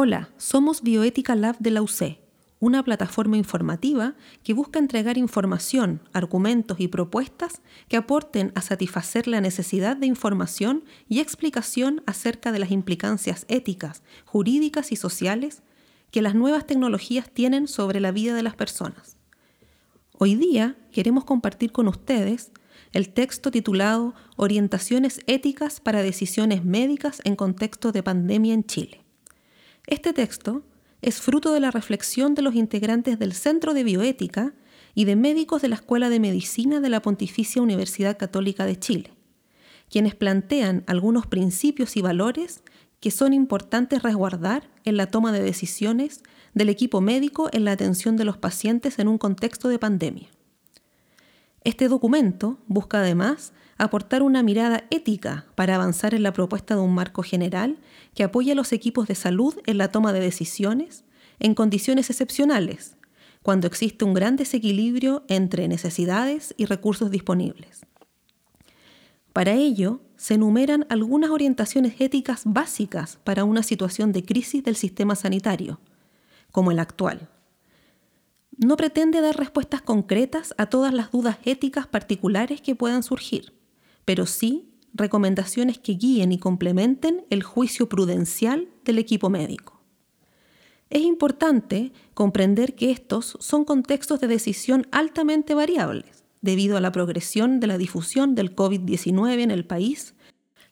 Hola, somos Bioética Lab de la UC, una plataforma informativa que busca entregar información, argumentos y propuestas que aporten a satisfacer la necesidad de información y explicación acerca de las implicancias éticas, jurídicas y sociales que las nuevas tecnologías tienen sobre la vida de las personas. Hoy día queremos compartir con ustedes el texto titulado Orientaciones éticas para decisiones médicas en contexto de pandemia en Chile. Este texto es fruto de la reflexión de los integrantes del Centro de Bioética y de médicos de la Escuela de Medicina de la Pontificia Universidad Católica de Chile, quienes plantean algunos principios y valores que son importantes resguardar en la toma de decisiones del equipo médico en la atención de los pacientes en un contexto de pandemia. Este documento busca además aportar una mirada ética para avanzar en la propuesta de un marco general que apoye a los equipos de salud en la toma de decisiones en condiciones excepcionales, cuando existe un gran desequilibrio entre necesidades y recursos disponibles. Para ello, se enumeran algunas orientaciones éticas básicas para una situación de crisis del sistema sanitario, como el actual. No pretende dar respuestas concretas a todas las dudas éticas particulares que puedan surgir pero sí recomendaciones que guíen y complementen el juicio prudencial del equipo médico. Es importante comprender que estos son contextos de decisión altamente variables debido a la progresión de la difusión del COVID-19 en el país,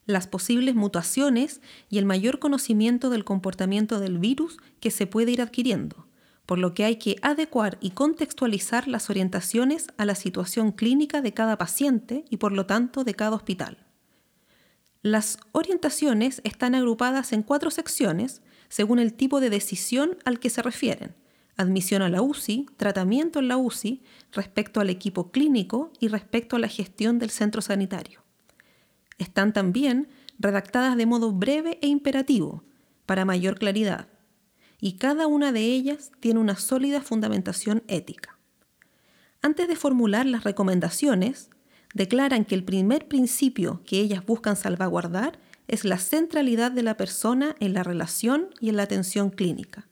las posibles mutaciones y el mayor conocimiento del comportamiento del virus que se puede ir adquiriendo, por lo que hay que adecuar y contextualizar las orientaciones a la situación clínica de cada paciente y por lo tanto de cada hospital. Las orientaciones están agrupadas en cuatro secciones según el tipo de decisión al que se refieren. Admisión a la UCI, tratamiento en la UCI, respecto al equipo clínico y respecto a la gestión del centro sanitario. Están también redactadas de modo breve e imperativo, para mayor claridad y cada una de ellas tiene una sólida fundamentación ética. Antes de formular las recomendaciones, declaran que el primer principio que ellas buscan salvaguardar es la centralidad de la persona en la relación y en la atención clínica.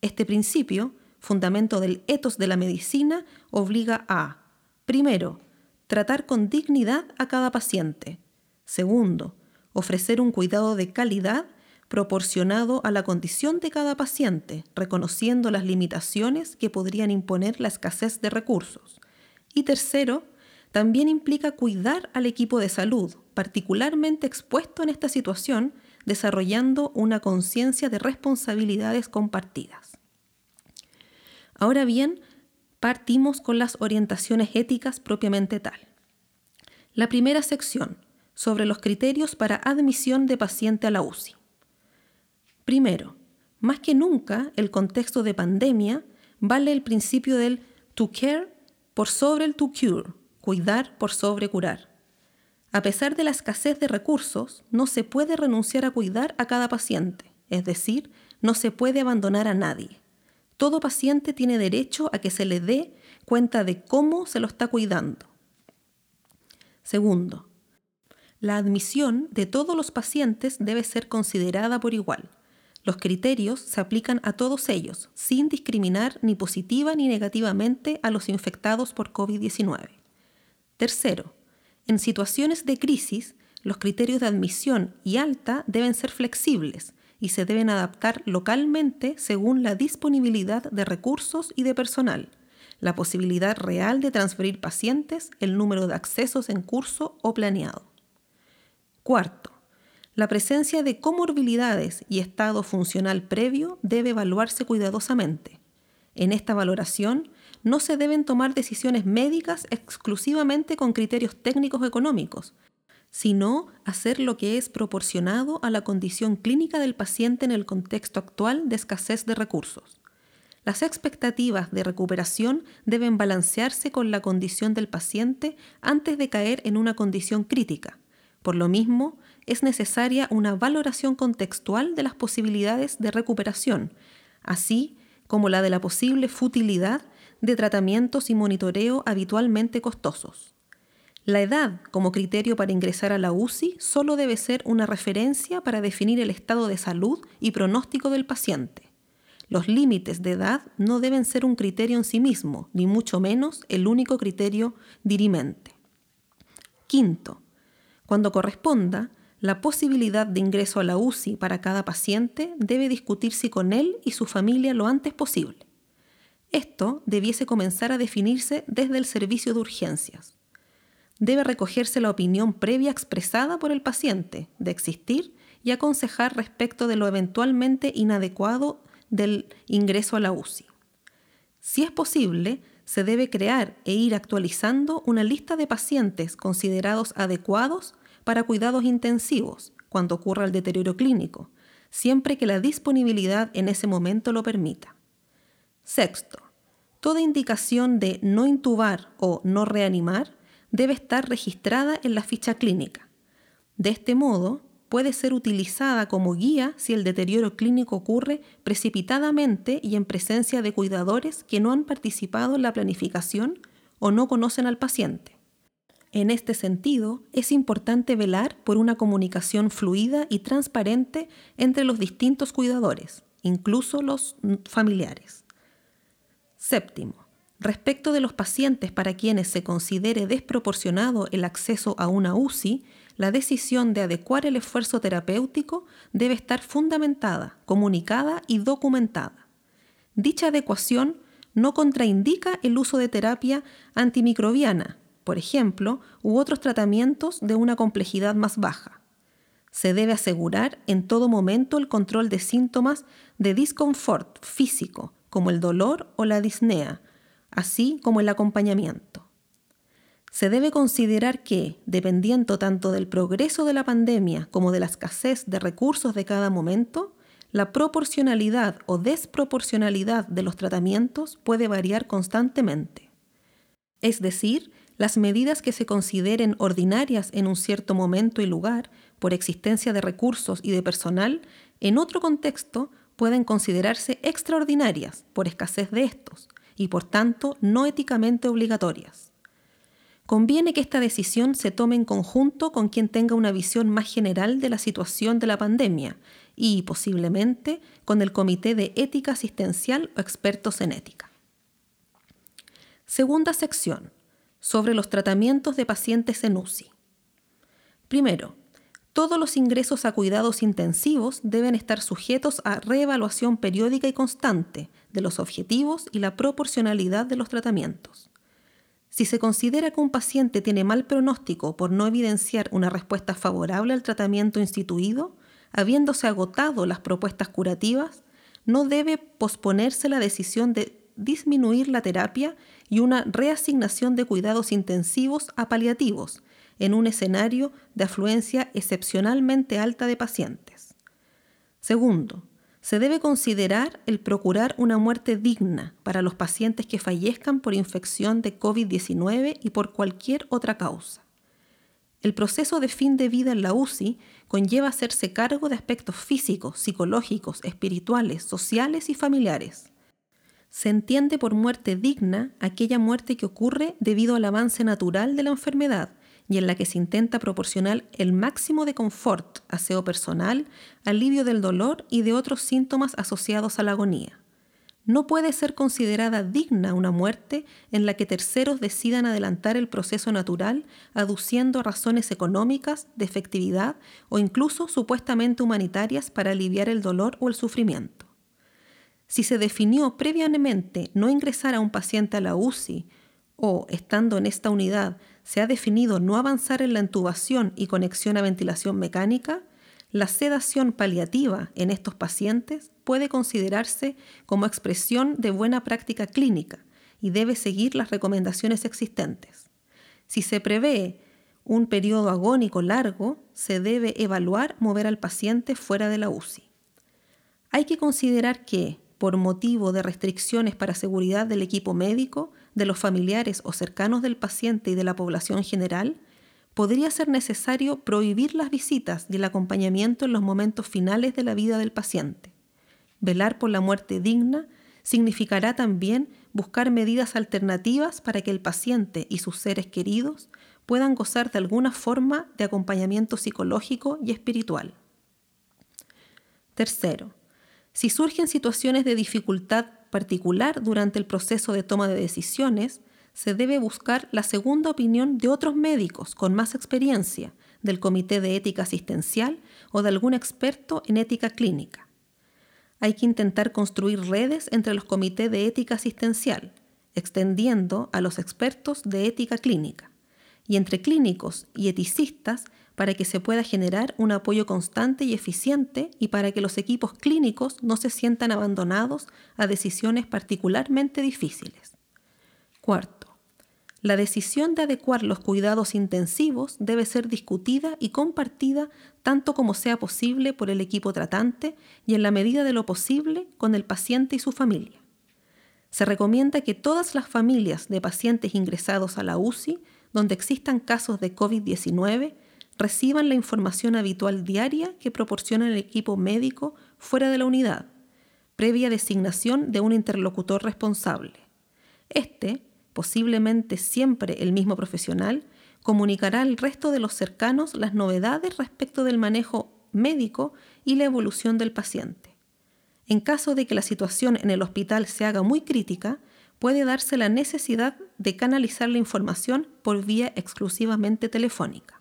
Este principio, fundamento del etos de la medicina, obliga a, primero, tratar con dignidad a cada paciente. Segundo, ofrecer un cuidado de calidad proporcionado a la condición de cada paciente, reconociendo las limitaciones que podrían imponer la escasez de recursos. Y tercero, también implica cuidar al equipo de salud, particularmente expuesto en esta situación, desarrollando una conciencia de responsabilidades compartidas. Ahora bien, partimos con las orientaciones éticas propiamente tal. La primera sección, sobre los criterios para admisión de paciente a la UCI. Primero, más que nunca el contexto de pandemia vale el principio del to care por sobre el to cure, cuidar por sobre curar. A pesar de la escasez de recursos, no se puede renunciar a cuidar a cada paciente, es decir, no se puede abandonar a nadie. Todo paciente tiene derecho a que se le dé cuenta de cómo se lo está cuidando. Segundo, la admisión de todos los pacientes debe ser considerada por igual. Los criterios se aplican a todos ellos, sin discriminar ni positiva ni negativamente a los infectados por COVID-19. Tercero, en situaciones de crisis, los criterios de admisión y alta deben ser flexibles y se deben adaptar localmente según la disponibilidad de recursos y de personal, la posibilidad real de transferir pacientes, el número de accesos en curso o planeado. Cuarto, la presencia de comorbilidades y estado funcional previo debe evaluarse cuidadosamente. En esta valoración no se deben tomar decisiones médicas exclusivamente con criterios técnicos económicos, sino hacer lo que es proporcionado a la condición clínica del paciente en el contexto actual de escasez de recursos. Las expectativas de recuperación deben balancearse con la condición del paciente antes de caer en una condición crítica. Por lo mismo, es necesaria una valoración contextual de las posibilidades de recuperación, así como la de la posible futilidad de tratamientos y monitoreo habitualmente costosos. La edad como criterio para ingresar a la UCI solo debe ser una referencia para definir el estado de salud y pronóstico del paciente. Los límites de edad no deben ser un criterio en sí mismo, ni mucho menos el único criterio dirimente. Quinto, cuando corresponda, la posibilidad de ingreso a la UCI para cada paciente debe discutirse con él y su familia lo antes posible. Esto debiese comenzar a definirse desde el servicio de urgencias. Debe recogerse la opinión previa expresada por el paciente de existir y aconsejar respecto de lo eventualmente inadecuado del ingreso a la UCI. Si es posible, se debe crear e ir actualizando una lista de pacientes considerados adecuados para cuidados intensivos cuando ocurra el deterioro clínico, siempre que la disponibilidad en ese momento lo permita. Sexto, toda indicación de no intubar o no reanimar debe estar registrada en la ficha clínica. De este modo, puede ser utilizada como guía si el deterioro clínico ocurre precipitadamente y en presencia de cuidadores que no han participado en la planificación o no conocen al paciente. En este sentido, es importante velar por una comunicación fluida y transparente entre los distintos cuidadores, incluso los familiares. Séptimo, respecto de los pacientes para quienes se considere desproporcionado el acceso a una UCI, la decisión de adecuar el esfuerzo terapéutico debe estar fundamentada, comunicada y documentada. Dicha adecuación no contraindica el uso de terapia antimicrobiana, por ejemplo, u otros tratamientos de una complejidad más baja. Se debe asegurar en todo momento el control de síntomas de disconfort físico, como el dolor o la disnea, así como el acompañamiento se debe considerar que, dependiendo tanto del progreso de la pandemia como de la escasez de recursos de cada momento, la proporcionalidad o desproporcionalidad de los tratamientos puede variar constantemente. Es decir, las medidas que se consideren ordinarias en un cierto momento y lugar, por existencia de recursos y de personal, en otro contexto pueden considerarse extraordinarias por escasez de estos y por tanto no éticamente obligatorias. Conviene que esta decisión se tome en conjunto con quien tenga una visión más general de la situación de la pandemia y, posiblemente, con el Comité de Ética Asistencial o expertos en ética. Segunda sección. Sobre los tratamientos de pacientes en UCI. Primero, todos los ingresos a cuidados intensivos deben estar sujetos a reevaluación periódica y constante de los objetivos y la proporcionalidad de los tratamientos. Si se considera que un paciente tiene mal pronóstico por no evidenciar una respuesta favorable al tratamiento instituido, habiéndose agotado las propuestas curativas, no debe posponerse la decisión de disminuir la terapia y una reasignación de cuidados intensivos a paliativos en un escenario de afluencia excepcionalmente alta de pacientes. Segundo, se debe considerar el procurar una muerte digna para los pacientes que fallezcan por infección de COVID-19 y por cualquier otra causa. El proceso de fin de vida en la UCI conlleva hacerse cargo de aspectos físicos, psicológicos, espirituales, sociales y familiares. Se entiende por muerte digna aquella muerte que ocurre debido al avance natural de la enfermedad y en la que se intenta proporcionar el máximo de confort, aseo personal, alivio del dolor y de otros síntomas asociados a la agonía. No puede ser considerada digna una muerte en la que terceros decidan adelantar el proceso natural aduciendo razones económicas, de efectividad o incluso supuestamente humanitarias para aliviar el dolor o el sufrimiento. Si se definió previamente no ingresar a un paciente a la UCI o, estando en esta unidad, se ha definido no avanzar en la intubación y conexión a ventilación mecánica, la sedación paliativa en estos pacientes puede considerarse como expresión de buena práctica clínica y debe seguir las recomendaciones existentes. Si se prevé un periodo agónico largo, se debe evaluar mover al paciente fuera de la UCI. Hay que considerar que, por motivo de restricciones para seguridad del equipo médico, de los familiares o cercanos del paciente y de la población general, podría ser necesario prohibir las visitas y el acompañamiento en los momentos finales de la vida del paciente. Velar por la muerte digna significará también buscar medidas alternativas para que el paciente y sus seres queridos puedan gozar de alguna forma de acompañamiento psicológico y espiritual. Tercero, si surgen situaciones de dificultad particular durante el proceso de toma de decisiones, se debe buscar la segunda opinión de otros médicos con más experiencia, del Comité de Ética Asistencial o de algún experto en ética clínica. Hay que intentar construir redes entre los comités de ética asistencial, extendiendo a los expertos de ética clínica, y entre clínicos y eticistas para que se pueda generar un apoyo constante y eficiente y para que los equipos clínicos no se sientan abandonados a decisiones particularmente difíciles. Cuarto, la decisión de adecuar los cuidados intensivos debe ser discutida y compartida tanto como sea posible por el equipo tratante y en la medida de lo posible con el paciente y su familia. Se recomienda que todas las familias de pacientes ingresados a la UCI donde existan casos de COVID-19 reciban la información habitual diaria que proporciona el equipo médico fuera de la unidad, previa designación de un interlocutor responsable. Este, posiblemente siempre el mismo profesional, comunicará al resto de los cercanos las novedades respecto del manejo médico y la evolución del paciente. En caso de que la situación en el hospital se haga muy crítica, puede darse la necesidad de canalizar la información por vía exclusivamente telefónica.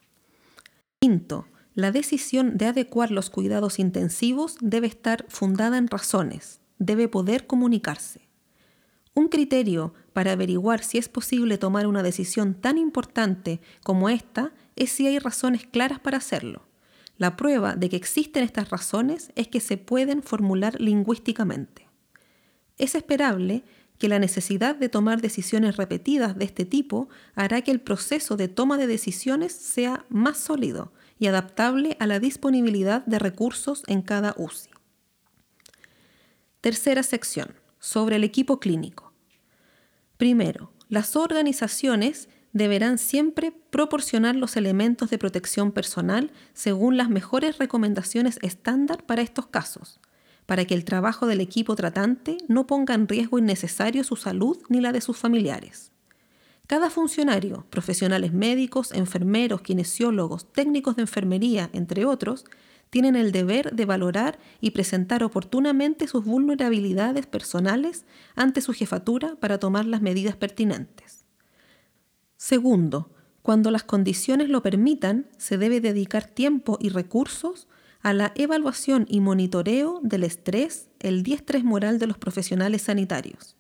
Quinto, la decisión de adecuar los cuidados intensivos debe estar fundada en razones, debe poder comunicarse. Un criterio para averiguar si es posible tomar una decisión tan importante como esta es si hay razones claras para hacerlo. La prueba de que existen estas razones es que se pueden formular lingüísticamente. Es esperable que la necesidad de tomar decisiones repetidas de este tipo hará que el proceso de toma de decisiones sea más sólido y adaptable a la disponibilidad de recursos en cada UCI. Tercera sección, sobre el equipo clínico. Primero, las organizaciones deberán siempre proporcionar los elementos de protección personal según las mejores recomendaciones estándar para estos casos para que el trabajo del equipo tratante no ponga en riesgo innecesario su salud ni la de sus familiares. Cada funcionario, profesionales médicos, enfermeros, kinesiólogos, técnicos de enfermería, entre otros, tienen el deber de valorar y presentar oportunamente sus vulnerabilidades personales ante su jefatura para tomar las medidas pertinentes. Segundo, cuando las condiciones lo permitan, se debe dedicar tiempo y recursos a la evaluación y monitoreo del estrés, el diestrés moral de los profesionales sanitarios.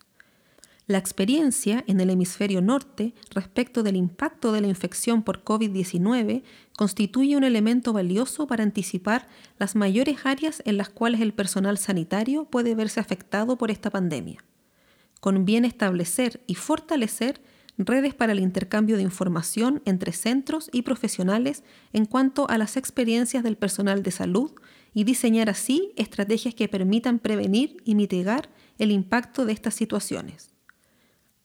La experiencia en el hemisferio norte respecto del impacto de la infección por COVID-19 constituye un elemento valioso para anticipar las mayores áreas en las cuales el personal sanitario puede verse afectado por esta pandemia. Conviene establecer y fortalecer redes para el intercambio de información entre centros y profesionales en cuanto a las experiencias del personal de salud y diseñar así estrategias que permitan prevenir y mitigar el impacto de estas situaciones.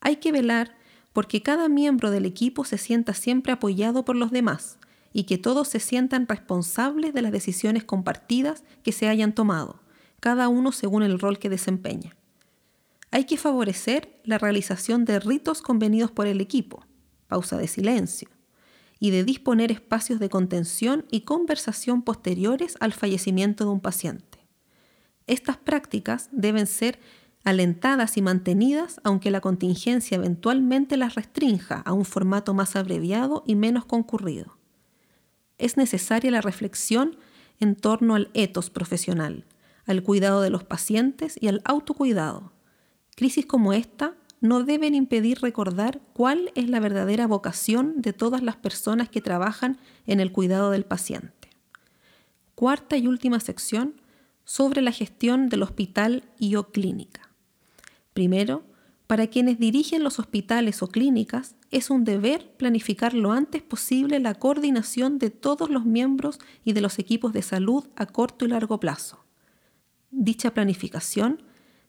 Hay que velar porque cada miembro del equipo se sienta siempre apoyado por los demás y que todos se sientan responsables de las decisiones compartidas que se hayan tomado, cada uno según el rol que desempeña. Hay que favorecer la realización de ritos convenidos por el equipo, pausa de silencio, y de disponer espacios de contención y conversación posteriores al fallecimiento de un paciente. Estas prácticas deben ser alentadas y mantenidas aunque la contingencia eventualmente las restrinja a un formato más abreviado y menos concurrido. Es necesaria la reflexión en torno al etos profesional, al cuidado de los pacientes y al autocuidado Crisis como esta no deben impedir recordar cuál es la verdadera vocación de todas las personas que trabajan en el cuidado del paciente. Cuarta y última sección sobre la gestión del hospital y o clínica. Primero, para quienes dirigen los hospitales o clínicas, es un deber planificar lo antes posible la coordinación de todos los miembros y de los equipos de salud a corto y largo plazo. Dicha planificación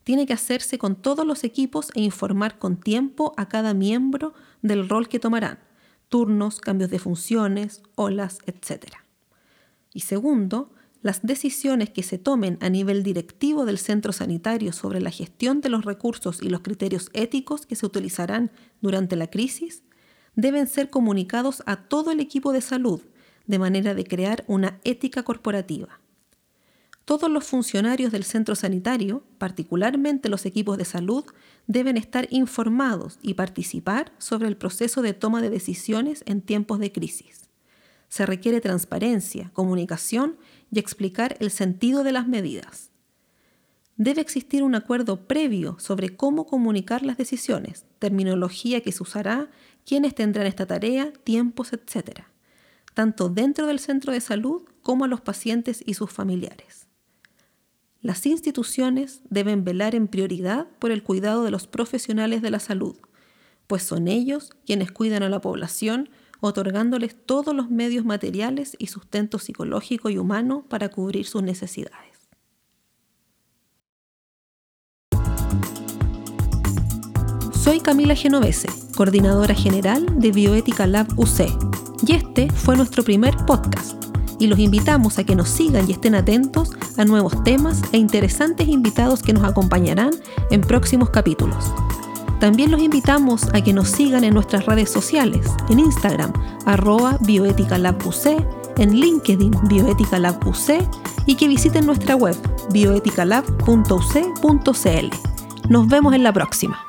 tiene que hacerse con todos los equipos e informar con tiempo a cada miembro del rol que tomarán, turnos, cambios de funciones, olas, etc. Y segundo, las decisiones que se tomen a nivel directivo del centro sanitario sobre la gestión de los recursos y los criterios éticos que se utilizarán durante la crisis deben ser comunicados a todo el equipo de salud, de manera de crear una ética corporativa. Todos los funcionarios del centro sanitario, particularmente los equipos de salud, deben estar informados y participar sobre el proceso de toma de decisiones en tiempos de crisis. Se requiere transparencia, comunicación y explicar el sentido de las medidas. Debe existir un acuerdo previo sobre cómo comunicar las decisiones, terminología que se usará, quiénes tendrán esta tarea, tiempos, etc., tanto dentro del centro de salud como a los pacientes y sus familiares. Las instituciones deben velar en prioridad por el cuidado de los profesionales de la salud, pues son ellos quienes cuidan a la población, otorgándoles todos los medios materiales y sustento psicológico y humano para cubrir sus necesidades. Soy Camila Genovese, coordinadora general de Bioética Lab UC, y este fue nuestro primer podcast y los invitamos a que nos sigan y estén atentos a nuevos temas e interesantes invitados que nos acompañarán en próximos capítulos. También los invitamos a que nos sigan en nuestras redes sociales, en Instagram, arroba bioeticalabuc, en LinkedIn bioeticalabuc y que visiten nuestra web bioeticalab.uc.cl. Nos vemos en la próxima.